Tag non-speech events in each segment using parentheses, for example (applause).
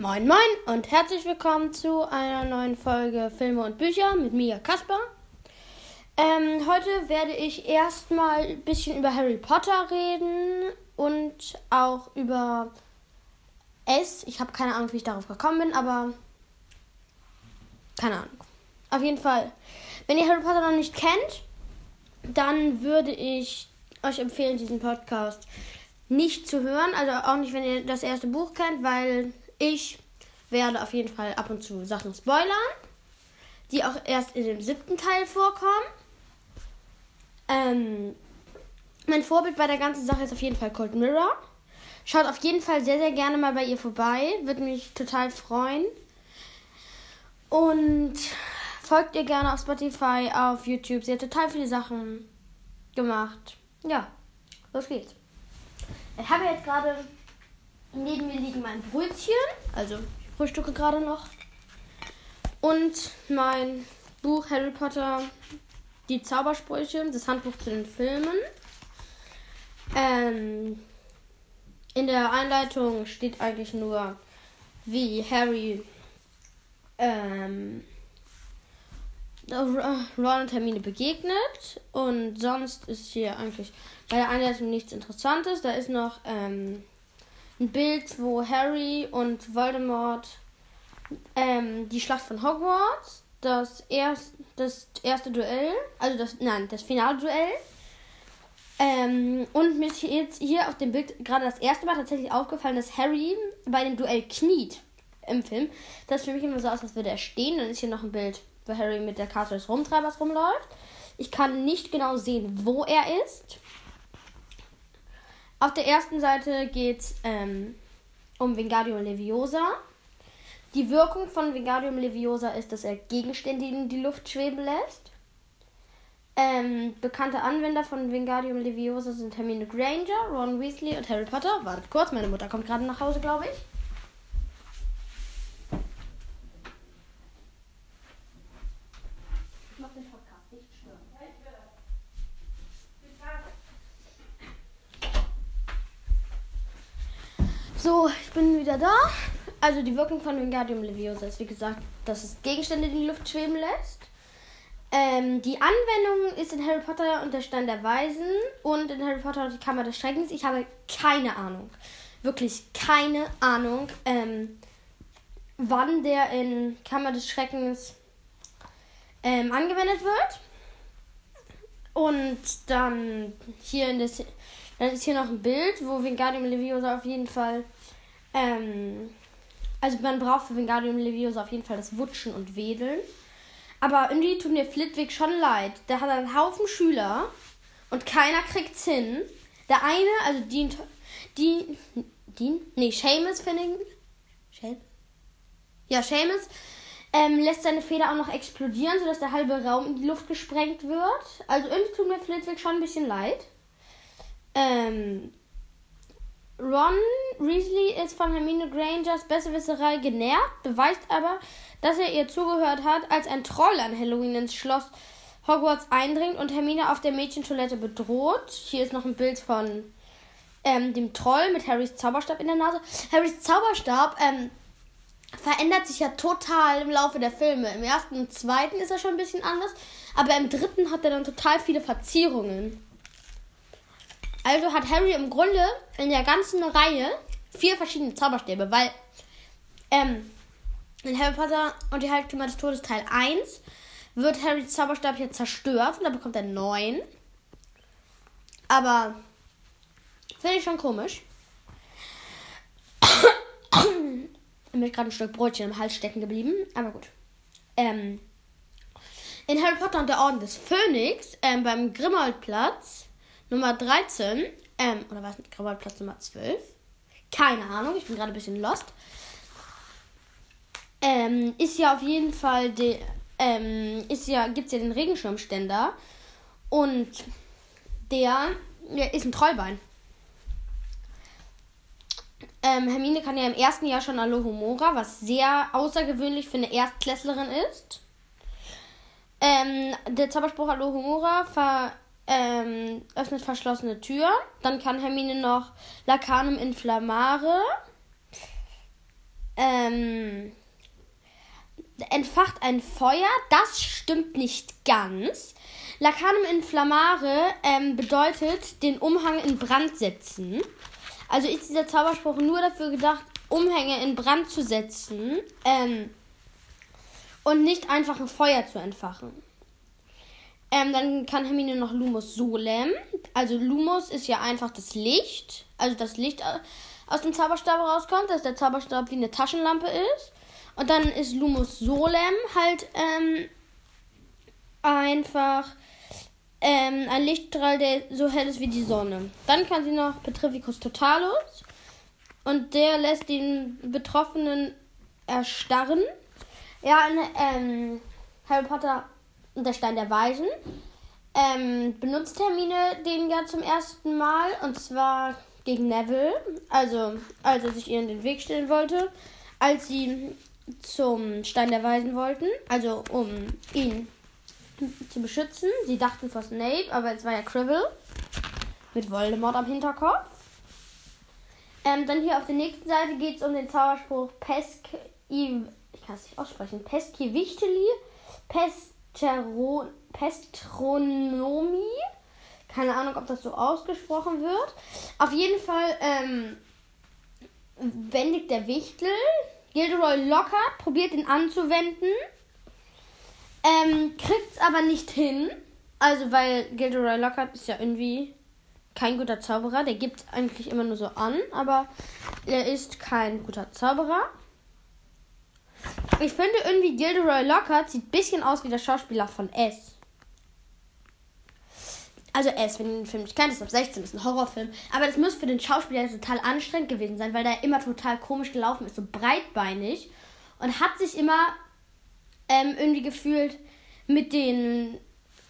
Moin Moin und herzlich willkommen zu einer neuen Folge Filme und Bücher mit mir, Kasper. Ähm, heute werde ich erstmal ein bisschen über Harry Potter reden und auch über es. Ich habe keine Ahnung, wie ich darauf gekommen bin, aber keine Ahnung. Auf jeden Fall, wenn ihr Harry Potter noch nicht kennt, dann würde ich euch empfehlen, diesen Podcast nicht zu hören. Also auch nicht, wenn ihr das erste Buch kennt, weil ich werde auf jeden Fall ab und zu Sachen spoilern, die auch erst in dem siebten Teil vorkommen. Ähm, mein Vorbild bei der ganzen Sache ist auf jeden Fall Cold Mirror. Schaut auf jeden Fall sehr, sehr gerne mal bei ihr vorbei. Würde mich total freuen. Und folgt ihr gerne auf Spotify, auf YouTube. Sie hat total viele Sachen gemacht. Ja, los geht's. Ich habe jetzt gerade neben mir liegen mein Brötchen, also ich frühstücke gerade noch, und mein Buch Harry Potter, die Zaubersprüche, das Handbuch zu den Filmen. Ähm, in der Einleitung steht eigentlich nur, wie Harry ähm, Ron und Hermine begegnet. Und sonst ist hier eigentlich bei der Einleitung nichts Interessantes. Da ist noch ähm, ein Bild, wo Harry und Voldemort ähm, die Schlacht von Hogwarts, das, erst, das erste Duell, also das, nein, das Finalduell. Ähm, und mir ist jetzt hier auf dem Bild gerade das erste Mal tatsächlich aufgefallen, dass Harry bei dem Duell kniet im Film. Das sieht für mich immer so aus, als würde er stehen. Dann ist hier noch ein Bild, wo Harry mit der Karte des Rumtreibers rumläuft. Ich kann nicht genau sehen, wo er ist. Auf der ersten Seite geht es ähm, um Wingardium Leviosa. Die Wirkung von Wingardium Leviosa ist, dass er Gegenstände in die Luft schweben lässt. Ähm, bekannte Anwender von Wingardium Leviosa sind Hermine Granger, Ron Weasley und Harry Potter. Wartet kurz, meine Mutter kommt gerade nach Hause, glaube ich. Ich mach den Podcast nicht stören. So, ich bin wieder da. Also die Wirkung von Wingardium Leviosa ist, wie gesagt, dass es Gegenstände in die Luft schweben lässt. Ähm, die Anwendung ist in Harry Potter und der Stein der Weisen und in Harry Potter und die Kammer des Schreckens. Ich habe keine Ahnung, wirklich keine Ahnung, ähm, wann der in Kammer des Schreckens ähm, angewendet wird. Und dann hier in das, dann ist hier noch ein Bild, wo Wingardium Leviosa auf jeden Fall, ähm, also man braucht für Wingardium Leviosa auf jeden Fall das Wutschen und Wedeln. Aber irgendwie tut mir Flitwick schon leid. Der hat einen Haufen Schüler und keiner kriegt's hin. Der eine, also Dean, Dean, Dean? Nee, Seamus, finde ich. Seamus? Ja, Seamus ähm, lässt seine Feder auch noch explodieren, sodass der halbe Raum in die Luft gesprengt wird. Also irgendwie tut mir Flitwick schon ein bisschen leid. Ähm, Ron Weasley ist von Hermine Grangers Besserwisserei genervt, beweist aber, dass er ihr zugehört hat, als ein Troll an Halloween ins Schloss Hogwarts eindringt und Hermine auf der Mädchentoilette bedroht. Hier ist noch ein Bild von ähm, dem Troll mit Harrys Zauberstab in der Nase. Harrys Zauberstab ähm, verändert sich ja total im Laufe der Filme. Im ersten und zweiten ist er schon ein bisschen anders, aber im dritten hat er dann total viele Verzierungen. Also hat Harry im Grunde in der ganzen Reihe vier verschiedene Zauberstäbe, weil ähm, in Harry Potter und die Heiligtümer des Todes Teil 1 wird Harrys Zauberstab hier zerstört und da bekommt er neun. Aber finde ich schon komisch. Mir ist gerade ein Stück Brötchen im Hals stecken geblieben, aber gut. Ähm, in Harry Potter und der Orden des Phönix ähm, beim Grimmauld-Platz Nummer 13, ähm, oder was Grimmauld-Platz Nummer 12? Keine Ahnung, ich bin gerade ein bisschen lost. Ähm, ist ja auf jeden Fall de, ähm, ist ja, gibt's ja den Regenschirmständer und der, der ist ein Trollbein. Ähm, Hermine kann ja im ersten Jahr schon Alohomora, was sehr außergewöhnlich für eine Erstklässlerin ist. Ähm, der Zauberspruch Alohomora ver, ähm, öffnet verschlossene Türen. Dann kann Hermine noch Lacanum Inflammare. ähm, entfacht ein Feuer. Das stimmt nicht ganz. Lacanum inflammare ähm, bedeutet den Umhang in Brand setzen. Also ist dieser Zauberspruch nur dafür gedacht, Umhänge in Brand zu setzen ähm, und nicht einfach ein Feuer zu entfachen. Ähm, dann kann Hermine noch Lumos Solem. Also Lumos ist ja einfach das Licht. Also das Licht aus dem Zauberstab rauskommt, dass der Zauberstab wie eine Taschenlampe ist. Und dann ist Lumos Solem halt ähm, einfach ähm, ein Lichtstrahl, der so hell ist wie die Sonne. Dann kann sie noch Petrificus Totalus. Und der lässt den Betroffenen erstarren. Ja, in ähm, Harry Potter und der Stein der Weisen ähm, benutzt Hermine den ja zum ersten Mal. Und zwar gegen Neville. Also, als er sich ihr in den Weg stellen wollte. Als sie zum Stein der Weisen wollten. Also, um ihn zu beschützen. Sie dachten vor Snape, aber es war ja Cribble mit Voldemort am Hinterkopf. Ähm, dann hier auf der nächsten Seite geht es um den Zauberspruch Pesk... Ich kann es nicht aussprechen. Peskivichteli. Pesteron, Pestronomie. Keine Ahnung, ob das so ausgesprochen wird. Auf jeden Fall ähm, wendet der Wichtel. Gilderoy Lockhart probiert ihn anzuwenden. Ähm, kriegt's aber nicht hin. Also, weil Gilderoy Lockhart ist ja irgendwie kein guter Zauberer. Der gibt eigentlich immer nur so an, aber er ist kein guter Zauberer. Ich finde irgendwie Gilderoy Lockhart sieht ein bisschen aus wie der Schauspieler von S. Also S, wenn ihr den Film nicht kennt, ist ab 16, ist ein Horrorfilm. Aber das muss für den Schauspieler total anstrengend gewesen sein, weil der immer total komisch gelaufen ist, so breitbeinig. Und hat sich immer ähm, irgendwie gefühlt mit den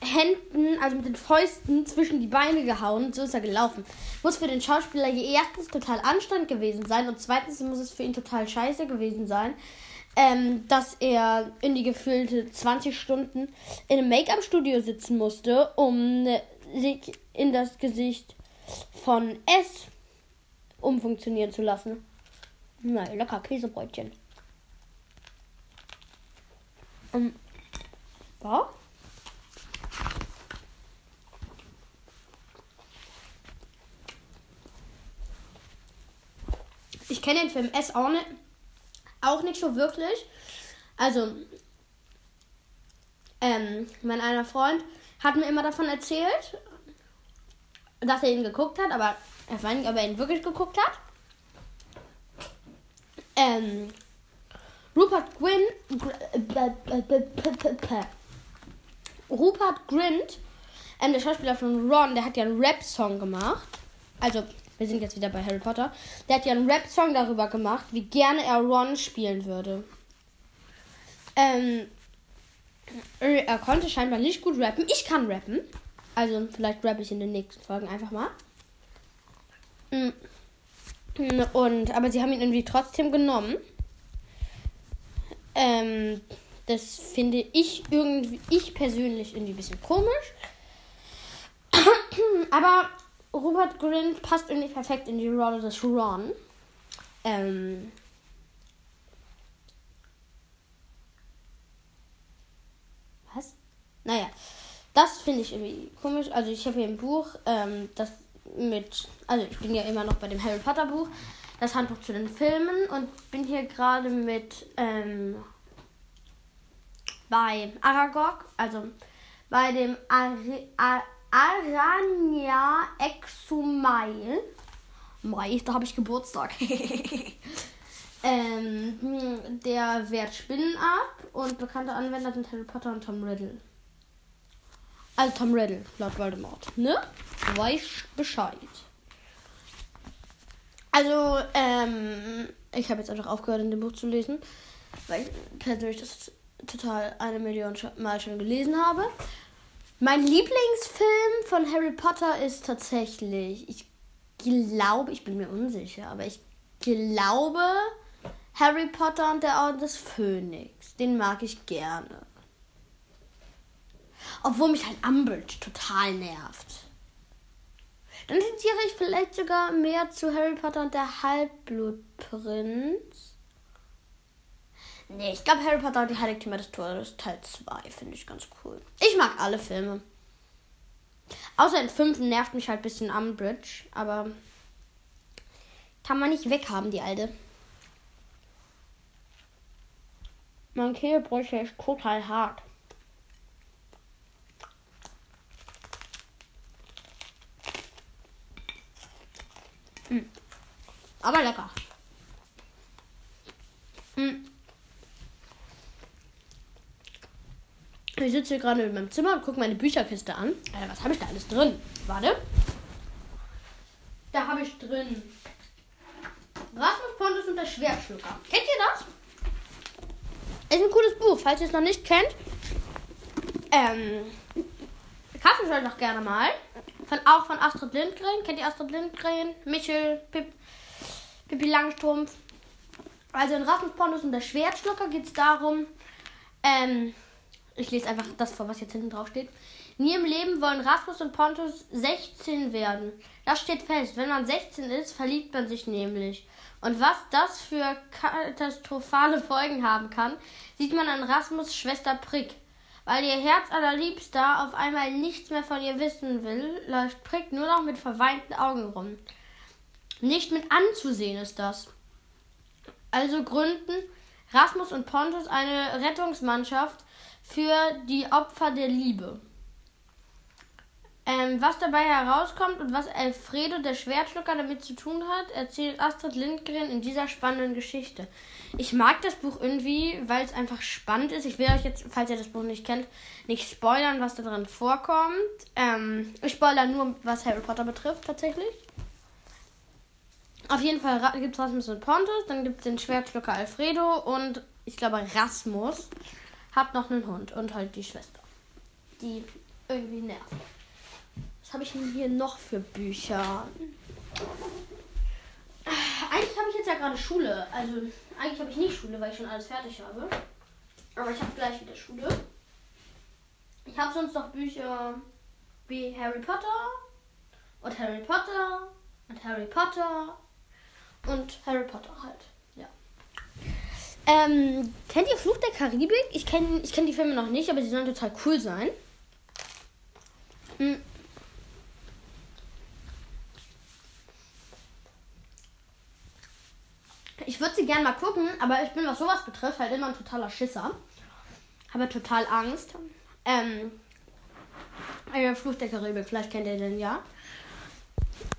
Händen, also mit den Fäusten zwischen die Beine gehauen. So ist er gelaufen. Muss für den Schauspieler erstens total anstrengend gewesen sein und zweitens muss es für ihn total scheiße gewesen sein, ähm, dass er in die gefühlte 20 Stunden in einem Make-up-Studio sitzen musste, um sich in das Gesicht von S umfunktionieren zu lassen. Na, lecker Käsebrötchen. Um, ja. Ich kenne den Film S auch nicht, auch nicht so wirklich. Also, ähm, mein einer Freund hat mir immer davon erzählt, dass er ihn geguckt hat, aber er weiß nicht, ob er ihn wirklich geguckt hat. Ähm, Rupert Gwyn. Rupert Grint, ähm, der Schauspieler von Ron, der hat ja einen Rap-Song gemacht. Also, wir sind jetzt wieder bei Harry Potter. Der hat ja einen Rap-Song darüber gemacht, wie gerne er Ron spielen würde. Ähm, er konnte scheinbar nicht gut rappen. Ich kann rappen. Also, vielleicht rappe ich in den nächsten Folgen einfach mal. Mm. Und, aber sie haben ihn irgendwie trotzdem genommen. Ähm, das finde ich irgendwie, ich persönlich irgendwie ein bisschen komisch. (coughs) Aber Robert Grint passt irgendwie perfekt in die Rolle des Ron. Ähm, was? Naja, das finde ich irgendwie komisch. Also ich habe hier ein Buch, ähm, das mit, also ich bin ja immer noch bei dem Harry Potter Buch das Handbuch zu den Filmen und bin hier gerade mit ähm, bei Aragog, also bei dem Ar Arania Exumail. Mai, da habe ich Geburtstag. (laughs) ähm, der wehrt Spinnen ab und bekannte Anwender sind Harry Potter und Tom Riddle. Also Tom Riddle, laut Voldemort. Ne? Weiß Bescheid. Also, ähm, ich habe jetzt einfach aufgehört, in dem Buch zu lesen, weil ich persönlich das total eine Million Mal schon gelesen habe. Mein Lieblingsfilm von Harry Potter ist tatsächlich, ich glaube, ich bin mir unsicher, aber ich glaube Harry Potter und der Orden des Phönix. Den mag ich gerne. Obwohl mich halt Umbridge total nervt. Dann tendiere ich vielleicht sogar mehr zu Harry Potter und der Halbblutprinz. Nee, ich glaube Harry Potter und die Heiligtümer des Todes Teil 2 finde ich ganz cool. Ich mag alle Filme. Außer in 5 nervt mich halt ein bisschen Umbridge, aber kann man nicht weghaben, die alte. Mein Kehlbrüche ist total hart. Mm. Aber lecker. Mm. Ich sitze hier gerade in meinem Zimmer und gucke meine Bücherkiste an. Äh, was habe ich da alles drin? Warte. Da habe ich drin Rasmus Pontus und der Schwertschlucker. Kennt ihr das? Ist ein cooles Buch, falls ihr es noch nicht kennt. Ähm, kauft es euch doch gerne mal. Von, auch von Astrid Lindgren. Kennt ihr Astrid Lindgren? Michel, Pip, Pippi Langstrumpf. Also in Rasmus Pontus und der Schwertschlucker geht es darum, ähm, ich lese einfach das vor, was jetzt hinten drauf steht. Nie im Leben wollen Rasmus und Pontus 16 werden. Das steht fest. Wenn man 16 ist, verliebt man sich nämlich. Und was das für katastrophale Folgen haben kann, sieht man an Rasmus Schwester Prick. Weil ihr Herz allerliebster auf einmal nichts mehr von ihr wissen will, läuft Prick nur noch mit verweinten Augen rum. Nicht mit anzusehen ist das. Also gründen Rasmus und Pontus eine Rettungsmannschaft für die Opfer der Liebe. Ähm, was dabei herauskommt und was Alfredo, der Schwertschlucker, damit zu tun hat, erzählt Astrid Lindgren in dieser spannenden Geschichte. Ich mag das Buch irgendwie, weil es einfach spannend ist. Ich will euch jetzt, falls ihr das Buch nicht kennt, nicht spoilern, was da drin vorkommt. Ähm, ich spoilere nur, was Harry Potter betrifft, tatsächlich. Auf jeden Fall gibt es Rasmus und Pontus, dann gibt es den Schwertschlucker Alfredo und ich glaube Rasmus hat noch einen Hund und halt die Schwester, die irgendwie nervt habe ich denn hier noch für Bücher? Eigentlich habe ich jetzt ja gerade Schule. Also eigentlich habe ich nicht Schule, weil ich schon alles fertig habe. Aber ich habe gleich wieder Schule. Ich habe sonst noch Bücher wie Harry Potter und Harry Potter und Harry Potter und Harry Potter halt. Ja. Ähm, kennt ihr Fluch der Karibik? Ich kenne ich kenn die Filme noch nicht, aber sie sollen total cool sein. Hm. Ich würde sie gerne mal gucken, aber ich bin, was sowas betrifft, halt immer ein totaler Schisser. Habe total Angst. Ähm, äh, Fluch der Karibik, vielleicht kennt ihr den ja.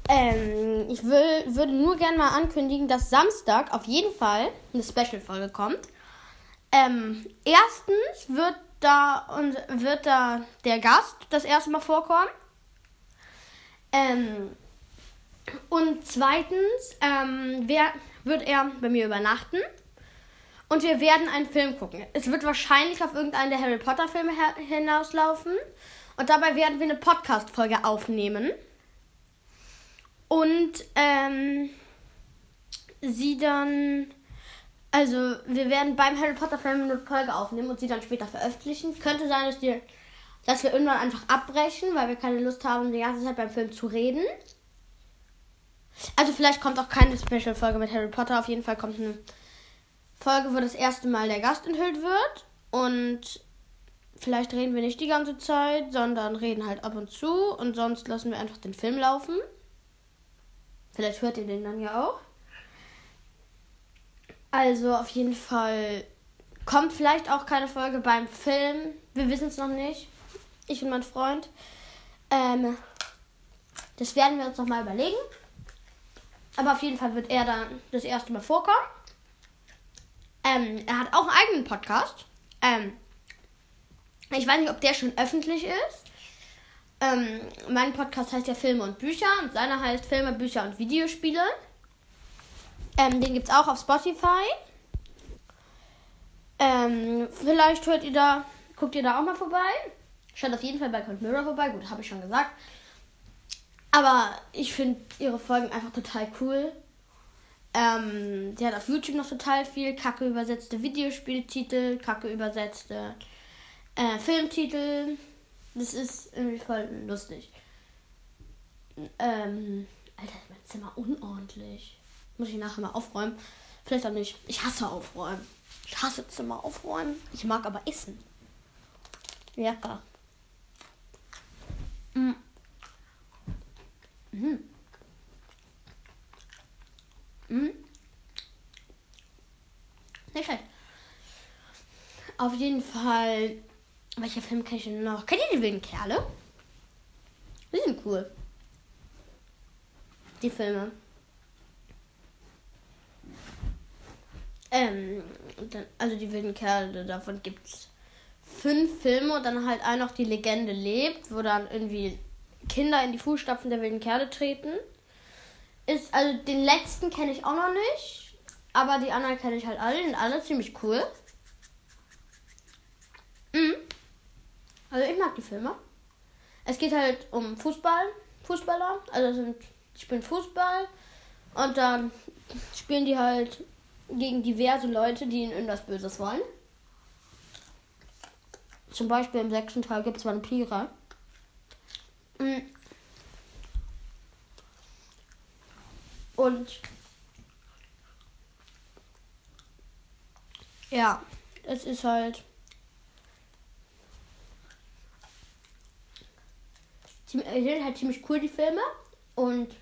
Ähm, ich will, würde nur gerne mal ankündigen, dass Samstag auf jeden Fall eine Special-Folge kommt. Ähm, erstens wird da, und wird da der Gast das erste Mal vorkommen. Ähm, und zweitens ähm, wer, wird er bei mir übernachten. Und wir werden einen Film gucken. Es wird wahrscheinlich auf irgendeinen der Harry Potter Filme hinauslaufen. Und dabei werden wir eine Podcast-Folge aufnehmen. Und ähm, sie dann. Also, wir werden beim Harry Potter Film eine Folge aufnehmen und sie dann später veröffentlichen. Könnte sein, dass, die, dass wir irgendwann einfach abbrechen, weil wir keine Lust haben, die ganze Zeit beim Film zu reden. Also vielleicht kommt auch keine Special-Folge mit Harry Potter. Auf jeden Fall kommt eine Folge, wo das erste Mal der Gast enthüllt wird. Und vielleicht reden wir nicht die ganze Zeit, sondern reden halt ab und zu. Und sonst lassen wir einfach den Film laufen. Vielleicht hört ihr den dann ja auch. Also auf jeden Fall kommt vielleicht auch keine Folge beim Film. Wir wissen es noch nicht. Ich und mein Freund. Ähm, das werden wir uns noch mal überlegen. Aber auf jeden Fall wird er dann das erste Mal vorkommen. Ähm, er hat auch einen eigenen Podcast. Ähm, ich weiß nicht, ob der schon öffentlich ist. Ähm, mein Podcast heißt ja Filme und Bücher und seiner heißt Filme, Bücher und Videospiele. Ähm, den gibt es auch auf Spotify. Ähm, vielleicht hört ihr da, guckt ihr da auch mal vorbei. Schaut auf jeden Fall bei Cold Mirror vorbei. Gut, habe ich schon gesagt. Aber ich finde ihre Folgen einfach total cool. Ähm, die hat auf YouTube noch total viel kacke übersetzte Videospieltitel, kacke übersetzte äh, Filmtitel. Das ist irgendwie voll lustig. Ähm, Alter, ist mein Zimmer unordentlich. Muss ich nachher mal aufräumen. Vielleicht auch nicht. Ich hasse aufräumen. Ich hasse Zimmer aufräumen. Ich mag aber essen. Lecker. Mm. Mm. Mm. Nicht schlecht. Auf jeden Fall. Welcher Film kenne ich denn noch? Kennt ihr die wilden Kerle? Die sind cool. Die Filme. Ähm, dann, also die wilden Kerle, davon gibt es fünf Filme und dann halt ein noch die Legende lebt, wo dann irgendwie Kinder in die Fußstapfen der wilden Kerle treten. Ist, also den letzten kenne ich auch noch nicht, aber die anderen kenne ich halt alle, sind alle ziemlich cool. Mhm. Also ich mag die Filme. Es geht halt um Fußball, Fußballer, also sind, spielen Fußball und dann spielen die halt gegen diverse Leute, die ihnen irgendwas Böses wollen. Zum Beispiel im sechsten Teil gibt es Vampire. Mm. Und ja, es ist halt sind halt ziemlich cool die Filme und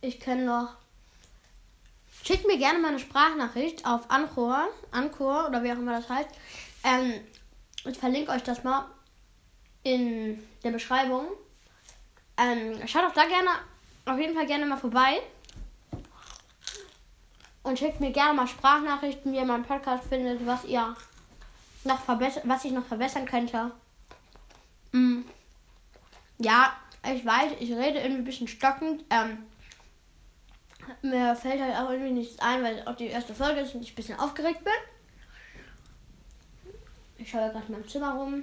ich kenne noch. Schickt mir gerne mal eine Sprachnachricht auf Anchor, Anchor oder wie auch immer das heißt. Ähm, ich verlinke euch das mal in der Beschreibung. Ähm, schaut auch da gerne, auf jeden Fall gerne mal vorbei. Und schickt mir gerne mal Sprachnachrichten, wie ihr meinen Podcast findet, was ihr noch was ich noch verbessern könnte. Mm. Ja, ich weiß, ich rede irgendwie ein bisschen stockend. Ähm, mir fällt halt auch irgendwie nichts ein, weil es auch die erste Folge ist und ich ein bisschen aufgeregt bin. Ich schaue gerade in meinem Zimmer rum.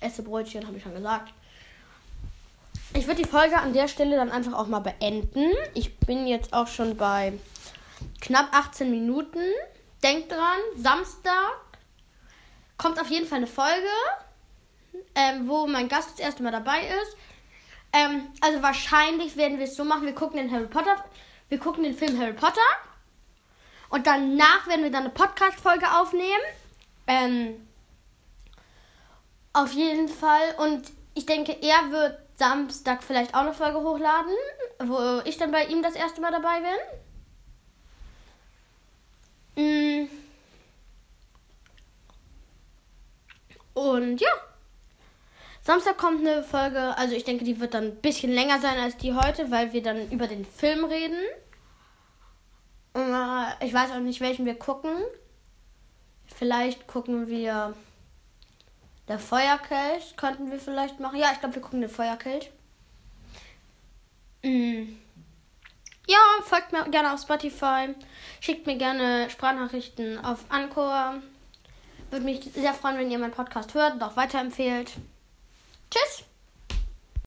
Esse Brötchen, habe ich schon gesagt. Ich würde die Folge an der Stelle dann einfach auch mal beenden. Ich bin jetzt auch schon bei knapp 18 Minuten. Denkt dran, Samstag kommt auf jeden Fall eine Folge, ähm, wo mein Gast das erste Mal dabei ist. Ähm, also wahrscheinlich werden wir es so machen, wir gucken den Harry Potter, wir gucken den Film Harry Potter und danach werden wir dann eine Podcast-Folge aufnehmen. Ähm, auf jeden Fall. Und ich denke, er wird Samstag vielleicht auch eine Folge hochladen, wo ich dann bei ihm das erste Mal dabei bin. Mm. Und ja. Samstag kommt eine Folge, also ich denke, die wird dann ein bisschen länger sein als die heute, weil wir dann über den Film reden. Äh, ich weiß auch nicht, welchen wir gucken. Vielleicht gucken wir der Feuerkelch. Könnten wir vielleicht machen. Ja, ich glaube, wir gucken den Feuerkelch. Mhm. Ja, folgt mir gerne auf Spotify. Schickt mir gerne Sprachnachrichten auf Anchor. Würde mich sehr freuen, wenn ihr meinen Podcast hört und auch weiterempfehlt. Tschüss!